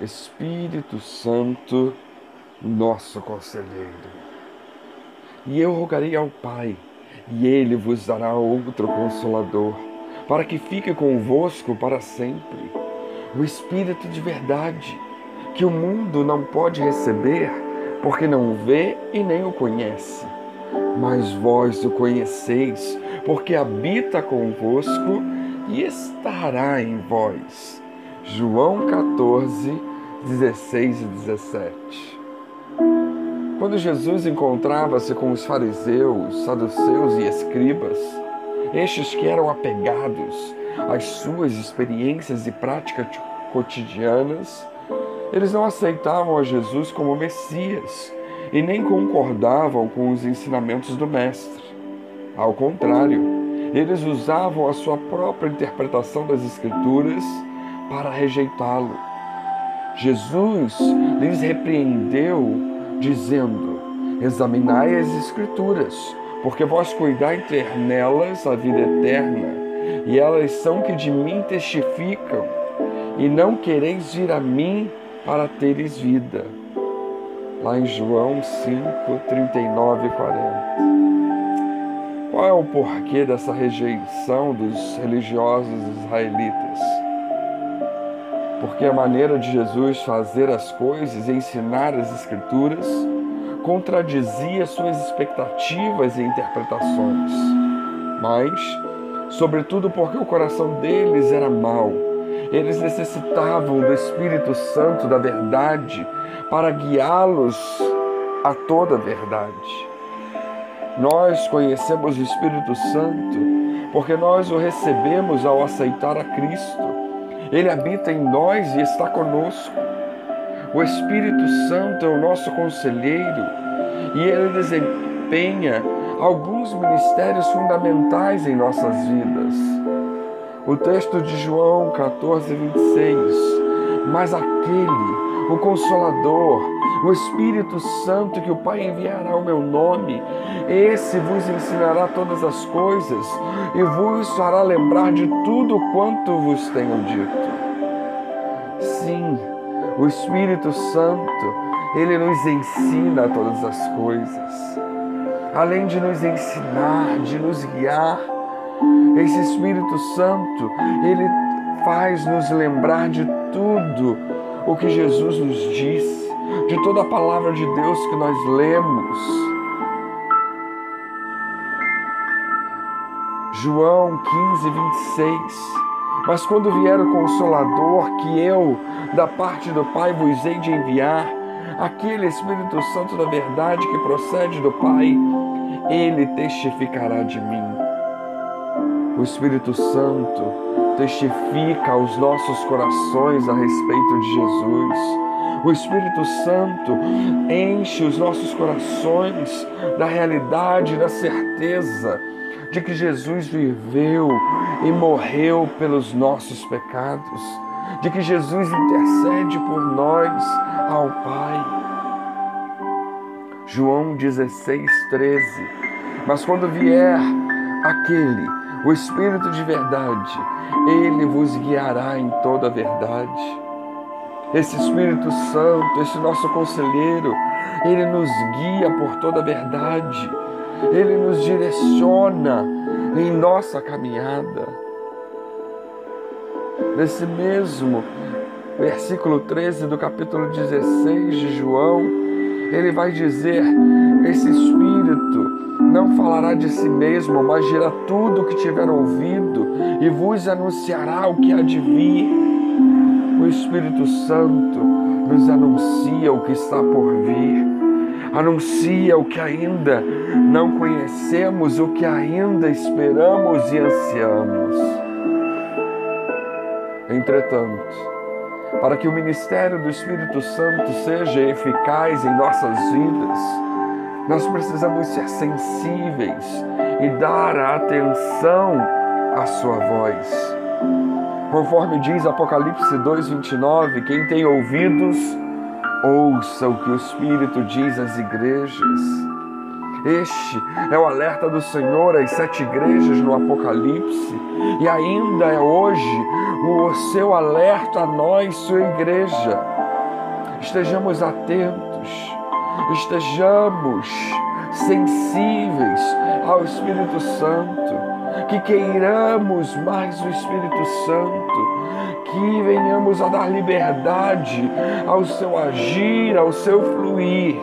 Espírito Santo, nosso conselheiro. E eu rogarei ao Pai, e ele vos dará outro consolador, para que fique convosco para sempre. O Espírito de verdade, que o mundo não pode receber, porque não vê e nem o conhece. Mas vós o conheceis, porque habita convosco e estará em vós. João 14, 16 e 17. Quando Jesus encontrava-se com os fariseus, saduceus e escribas, estes que eram apegados às suas experiências e práticas cotidianas, eles não aceitavam a Jesus como Messias e nem concordavam com os ensinamentos do Mestre. Ao contrário, eles usavam a sua própria interpretação das Escrituras para rejeitá-lo. Jesus lhes repreendeu dizendo: Examinai as Escrituras, porque vós cuidai ter nelas a vida eterna, e elas são que de mim testificam, e não quereis vir a mim para teres vida. Lá em João 5, 39 e 40. Qual é o porquê dessa rejeição dos religiosos israelitas? Porque a maneira de Jesus fazer as coisas e ensinar as Escrituras contradizia suas expectativas e interpretações, mas, sobretudo, porque o coração deles era mau. Eles necessitavam do Espírito Santo da verdade para guiá-los a toda a verdade. Nós conhecemos o Espírito Santo porque nós o recebemos ao aceitar a Cristo ele habita em nós e está conosco. O Espírito Santo é o nosso conselheiro e ele desempenha alguns ministérios fundamentais em nossas vidas. O texto de João 14, 26. Mas aquele, o Consolador, o Espírito Santo que o Pai enviará ao meu nome, esse vos ensinará todas as coisas e vos fará lembrar de tudo quanto vos tenho dito. Sim, o Espírito Santo, ele nos ensina todas as coisas. Além de nos ensinar, de nos guiar, esse Espírito Santo, ele faz nos lembrar de tudo o que Jesus nos disse de toda a palavra de Deus que nós lemos. João 15, 26. Mas quando vier o Consolador, que eu, da parte do Pai, vos hei de enviar, aquele Espírito Santo da verdade que procede do Pai, ele testificará de mim. O Espírito Santo testifica aos nossos corações a respeito de Jesus o Espírito Santo enche os nossos corações da realidade, da certeza de que Jesus viveu e morreu pelos nossos pecados, de que Jesus intercede por nós ao Pai. João 16, 13. Mas quando vier aquele, o Espírito de verdade, ele vos guiará em toda a verdade esse Espírito Santo, esse nosso conselheiro, ele nos guia por toda a verdade, ele nos direciona em nossa caminhada. Nesse mesmo versículo 13 do capítulo 16 de João, ele vai dizer: Esse Espírito não falará de si mesmo, mas dirá tudo o que tiver ouvido e vos anunciará o que há de vir o Espírito Santo nos anuncia o que está por vir, anuncia o que ainda não conhecemos, o que ainda esperamos e ansiamos. Entretanto, para que o ministério do Espírito Santo seja eficaz em nossas vidas, nós precisamos ser sensíveis e dar atenção à Sua voz. Conforme diz Apocalipse 2:29, quem tem ouvidos, ouça o que o Espírito diz às igrejas. Este é o alerta do Senhor às sete igrejas no Apocalipse, e ainda é hoje o seu alerta a nós, sua igreja. estejamos atentos, estejamos sensíveis ao Espírito Santo, que queiramos mais o Espírito Santo, que venhamos a dar liberdade ao seu agir, ao seu fluir